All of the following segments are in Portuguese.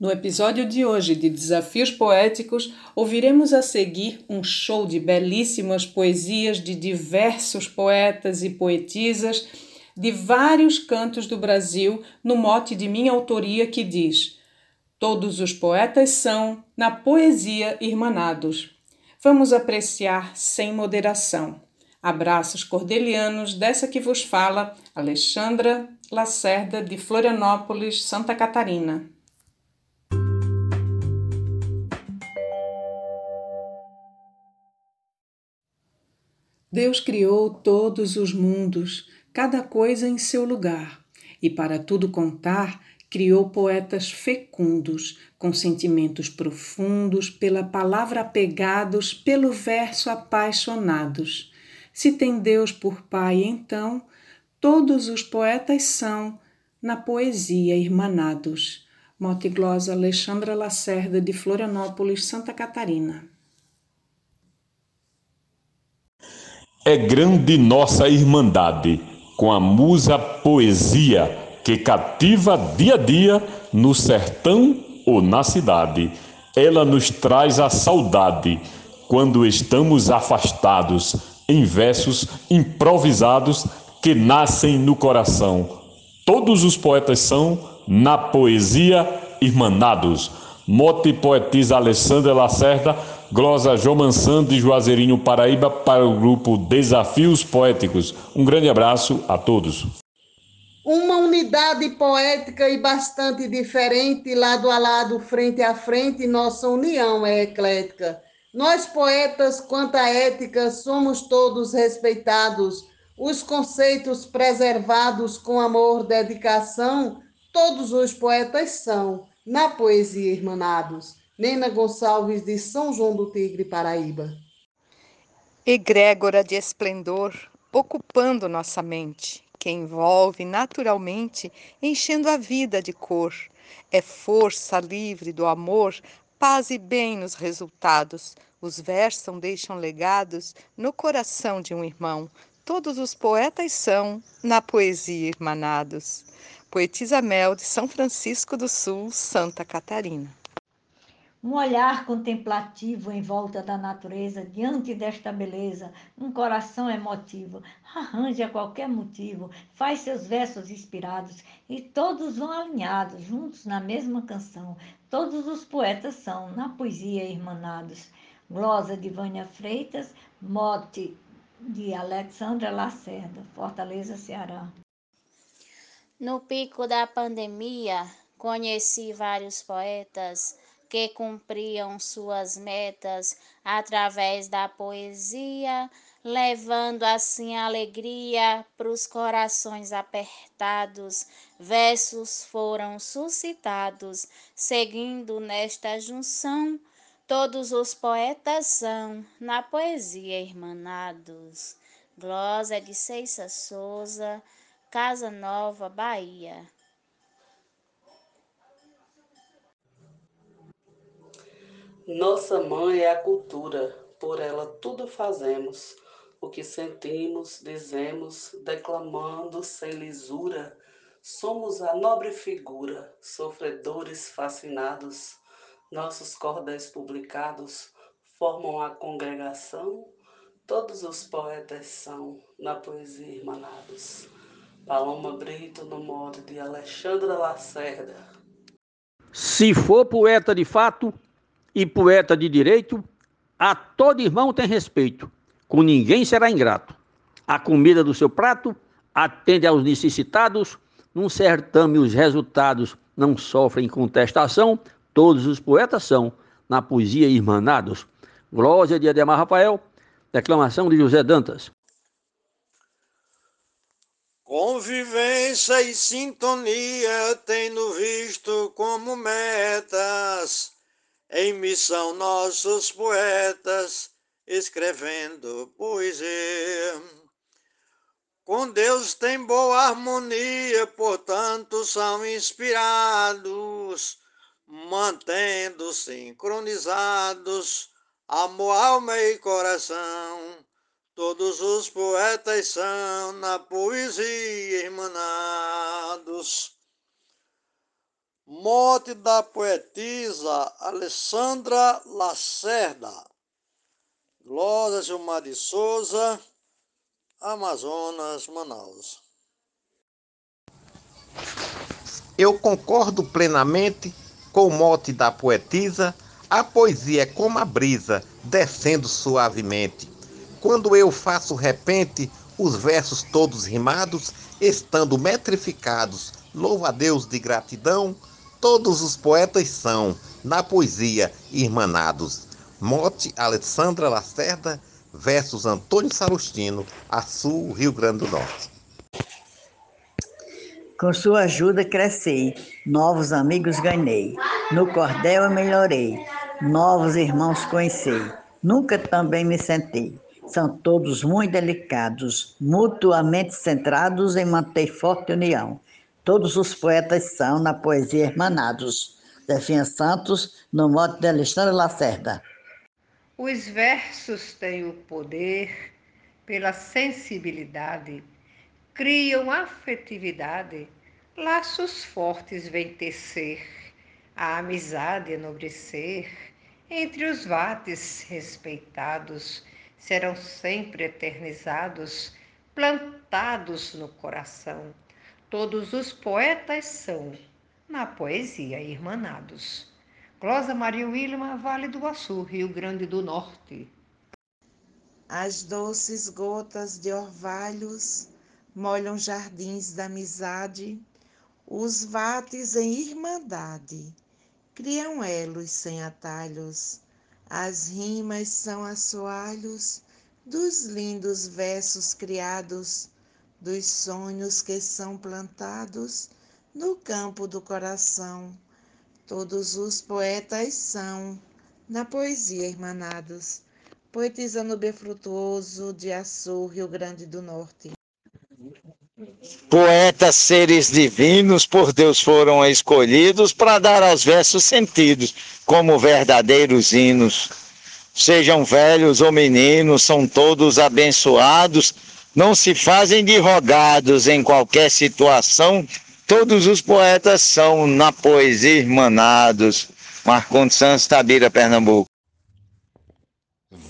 No episódio de hoje de Desafios Poéticos, ouviremos a seguir um show de belíssimas poesias de diversos poetas e poetisas de vários cantos do Brasil, no mote de minha autoria que diz: Todos os poetas são, na poesia, irmanados. Vamos apreciar sem moderação. Abraços cordelianos dessa que vos fala, Alexandra Lacerda, de Florianópolis, Santa Catarina. Deus criou todos os mundos, cada coisa em seu lugar, e para tudo contar, criou poetas fecundos, com sentimentos profundos, pela palavra apegados, pelo verso apaixonados. Se tem Deus por Pai, então, todos os poetas são, na poesia, irmanados. Mote glosa Alexandra Lacerda, de Florianópolis, Santa Catarina. É grande nossa irmandade com a musa poesia que cativa dia a dia no sertão ou na cidade. Ela nos traz a saudade quando estamos afastados em versos improvisados que nascem no coração. Todos os poetas são, na poesia, irmanados. Mote poetisa Alessandra Lacerda Glosa Jomansan de Juazeirinho, Paraíba, para o grupo Desafios Poéticos. Um grande abraço a todos. Uma unidade poética e bastante diferente, lado a lado, frente a frente, nossa união é eclética. Nós, poetas, quanto à ética, somos todos respeitados, os conceitos preservados com amor, dedicação, todos os poetas são, na poesia, irmanados. Nena Gonçalves, de São João do Tigre, Paraíba. Egrégora de esplendor, ocupando nossa mente, que envolve naturalmente, enchendo a vida de cor. É força livre do amor, paz e bem nos resultados. Os versam, deixam legados no coração de um irmão. Todos os poetas são, na poesia, irmanados. Poetisa Mel, de São Francisco do Sul, Santa Catarina. Um olhar contemplativo em volta da natureza, diante desta beleza, um coração emotivo, arranja qualquer motivo, faz seus versos inspirados e todos vão alinhados, juntos na mesma canção. Todos os poetas são, na poesia, irmanados. Glosa de Vânia Freitas, mote de Alexandra Lacerda, Fortaleza, Ceará. No pico da pandemia, conheci vários poetas que cumpriam suas metas através da poesia, levando assim alegria para os corações apertados. Versos foram suscitados, seguindo nesta junção. Todos os poetas são na poesia irmanados. Glosa de Ceiça Souza, Casa Nova, Bahia. Nossa mãe é a cultura, por ela tudo fazemos. O que sentimos, dizemos, declamando sem lisura. Somos a nobre figura, sofredores fascinados. Nossos cordéis publicados formam a congregação. Todos os poetas são na poesia irmanados. Paloma Brito, no modo de Alexandra Lacerda. Se for poeta de fato, e poeta de direito, a todo irmão tem respeito, com ninguém será ingrato. A comida do seu prato atende aos necessitados, num certame os resultados não sofrem contestação, todos os poetas são, na poesia irmanados. Glória de Ademar Rafael, declamação de José Dantas. Convivência e sintonia tendo visto como metas em missão nossos poetas, escrevendo poesia. Com Deus tem boa harmonia, portanto são inspirados, mantendo sincronizados amor, alma e coração. Todos os poetas são na poesia irmanados. Morte da poetisa Alessandra Lacerda. Glória Gilmar de Souza, Amazonas, Manaus. Eu concordo plenamente com o mote da poetisa. A poesia é como a brisa, descendo suavemente. Quando eu faço repente, os versos todos rimados, estando metrificados, louvo a Deus de gratidão, todos os poetas são, na poesia, irmanados. Mote Alessandra Lacerda, versos Antônio Salustino, Açu, Rio Grande do Norte. Com sua ajuda cresci, novos amigos ganhei. No cordel eu melhorei, novos irmãos conheci. Nunca também me sentei. São todos muito delicados, mutuamente centrados em manter forte união. Todos os poetas são, na poesia, hermanados. Zefinha Santos, no mote de Alexandre Lacerda. Os versos têm o poder pela sensibilidade criam afetividade, laços fortes vêm tecer, a amizade enobrecer, entre os vates respeitados, serão sempre eternizados, plantados no coração. Todos os poetas são, na poesia, irmanados. Glosa Maria Wilma, Vale do Açu, Rio Grande do Norte. As doces gotas de orvalhos molham jardins da amizade, os vates em irmandade, criam elos sem atalhos, as rimas são assoalhos dos lindos versos criados, dos sonhos que são plantados no campo do coração. Todos os poetas são, na poesia, irmanados. Poetisa no Befrutuoso de Açu, Rio Grande do Norte. Poetas, seres divinos, por Deus foram escolhidos para dar aos versos sentidos, como verdadeiros hinos. Sejam velhos ou meninos, são todos abençoados, não se fazem de rogados em qualquer situação. Todos os poetas são na poesia irmanados. Marcondes Santos, Tabira, Pernambuco.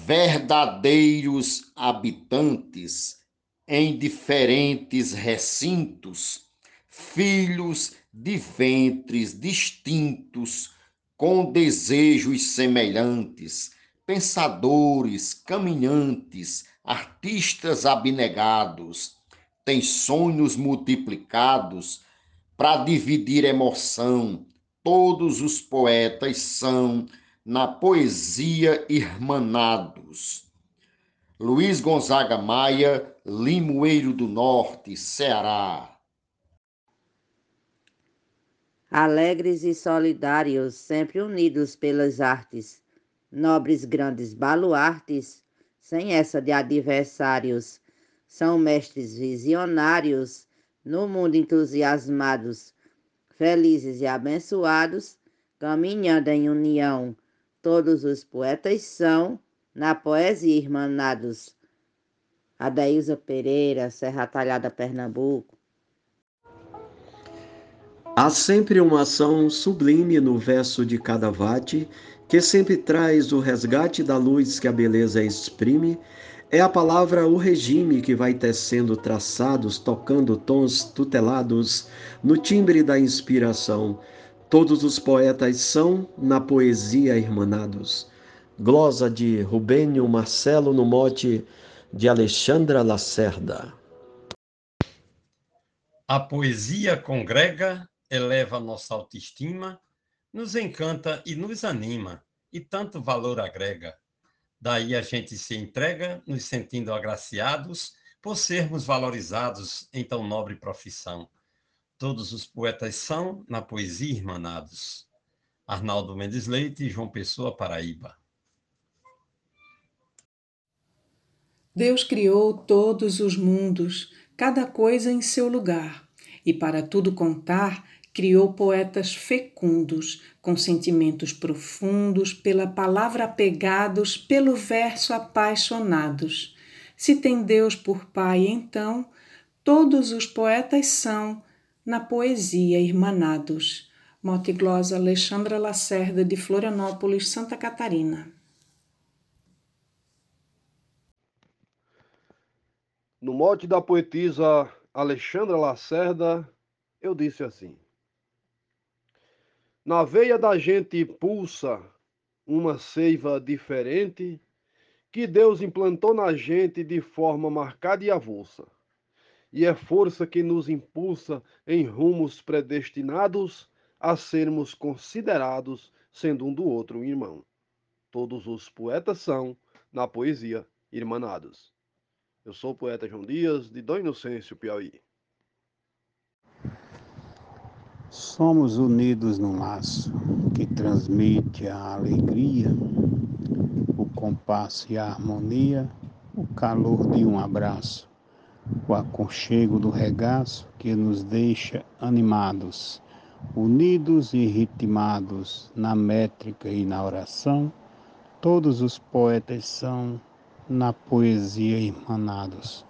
Verdadeiros habitantes em diferentes recintos, filhos de ventres distintos, com desejos semelhantes, pensadores, caminhantes, artistas abnegados, têm sonhos multiplicados para dividir emoção. Todos os poetas são, na poesia, irmanados. Luiz Gonzaga Maia, Limoeiro do Norte, Ceará. Alegres e solidários, sempre unidos pelas artes, nobres grandes baluartes, sem essa de adversários, são mestres visionários, no mundo entusiasmados, felizes e abençoados, caminhando em união. Todos os poetas são na poesia irmanados. Adaísa Pereira, Serra Talhada, Pernambuco. Há sempre uma ação sublime no verso de cada vate, que sempre traz o resgate da luz que a beleza exprime. É a palavra o regime que vai tecendo traçados, tocando tons tutelados no timbre da inspiração. Todos os poetas são na poesia irmanados glosa de Rubênio Marcelo no mote de Alexandra Lacerda. A poesia congrega, eleva nossa autoestima, nos encanta e nos anima, e tanto valor agrega. Daí a gente se entrega, nos sentindo agraciados por sermos valorizados em tão nobre profissão. Todos os poetas são, na poesia, irmanados. Arnaldo Mendes Leite, João Pessoa, Paraíba. Deus criou todos os mundos, cada coisa em seu lugar, e para tudo contar, criou poetas fecundos, com sentimentos profundos, pela palavra apegados, pelo verso apaixonados. Se tem Deus por Pai, então, todos os poetas são, na poesia, irmanados. Mote glosa Alexandra Lacerda, de Florianópolis, Santa Catarina. No mote da poetisa Alexandra Lacerda, eu disse assim: Na veia da gente pulsa uma seiva diferente que Deus implantou na gente de forma marcada e avulsa. E é força que nos impulsa em rumos predestinados a sermos considerados sendo um do outro irmão. Todos os poetas são, na poesia, irmanados. Eu sou o poeta João Dias, de Dom Inocêncio, Piauí. Somos unidos num laço que transmite a alegria, o compasso e a harmonia, o calor de um abraço, o aconchego do regaço que nos deixa animados unidos e ritmados na métrica e na oração, todos os poetas são na poesia irmanados.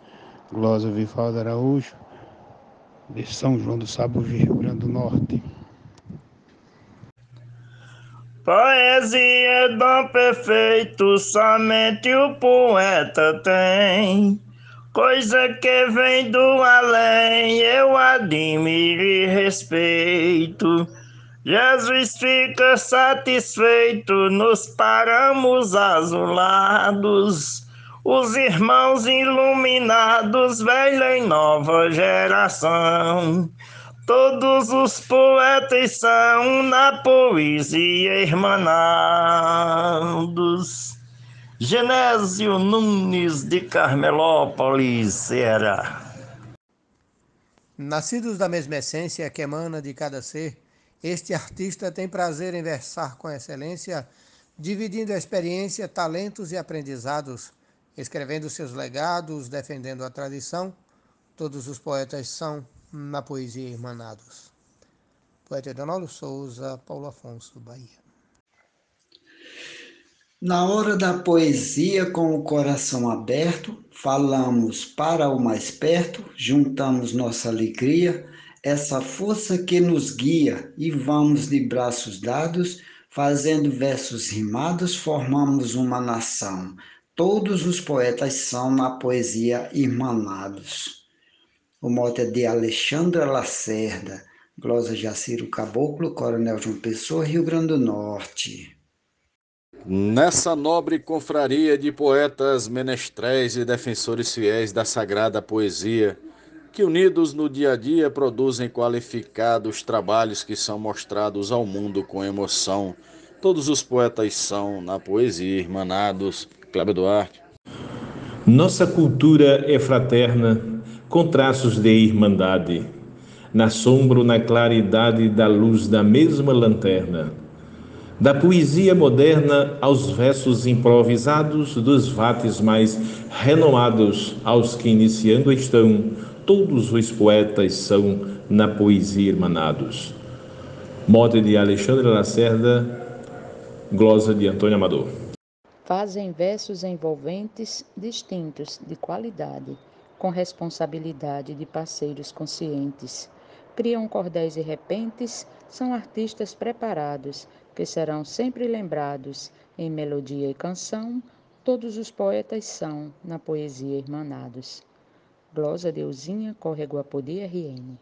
Glória Vivaldo Araújo, de São João do Sabugi, Rio do Norte. Poesia é dom perfeito, somente o poeta tem. Coisa que vem do além, eu admiro e respeito. Jesus fica satisfeito, nos paramos azulados. Os irmãos iluminados, velha e nova geração. Todos os poetas são na poesia irmanados. Genésio Nunes de Carmelópolis, Ceará. Nascidos da mesma essência que emana de cada ser, este artista tem prazer em versar com excelência, dividindo a experiência, talentos e aprendizados, escrevendo seus legados, defendendo a tradição. Todos os poetas são na poesia irmanados. Poeta Donaldo Souza, Paulo Afonso, Bahia. Na hora da poesia, com o coração aberto, falamos para o mais perto, juntamos nossa alegria, essa força que nos guia, e vamos de braços dados, fazendo versos rimados, formamos uma nação. Todos os poetas são na poesia irmanados. O mote é de Alexandra Lacerda, Glosa Jaciro Caboclo, Coronel João Pessoa, Rio Grande do Norte. Nessa nobre confraria de poetas, menestréis e defensores fiéis da sagrada poesia, que unidos no dia a dia produzem qualificados trabalhos que são mostrados ao mundo com emoção. Todos os poetas são, na poesia, irmanados. Cléber Duarte. Nossa cultura é fraterna, com traços de irmandade. Na sombra ou na claridade da luz da mesma lanterna da poesia moderna aos versos improvisados dos vates mais renomados aos que iniciando estão, todos os poetas são na poesia irmanados. Mote de Alexandre Lacerda, glosa de Antônio Amador. Fazem versos envolventes, distintos, de qualidade, com responsabilidade de parceiros conscientes. Criam cordéis e repentes, são artistas preparados, que serão sempre lembrados em melodia e canção, todos os poetas são na poesia irmanados. Glosa Deusinha, Córrego Apodi RN.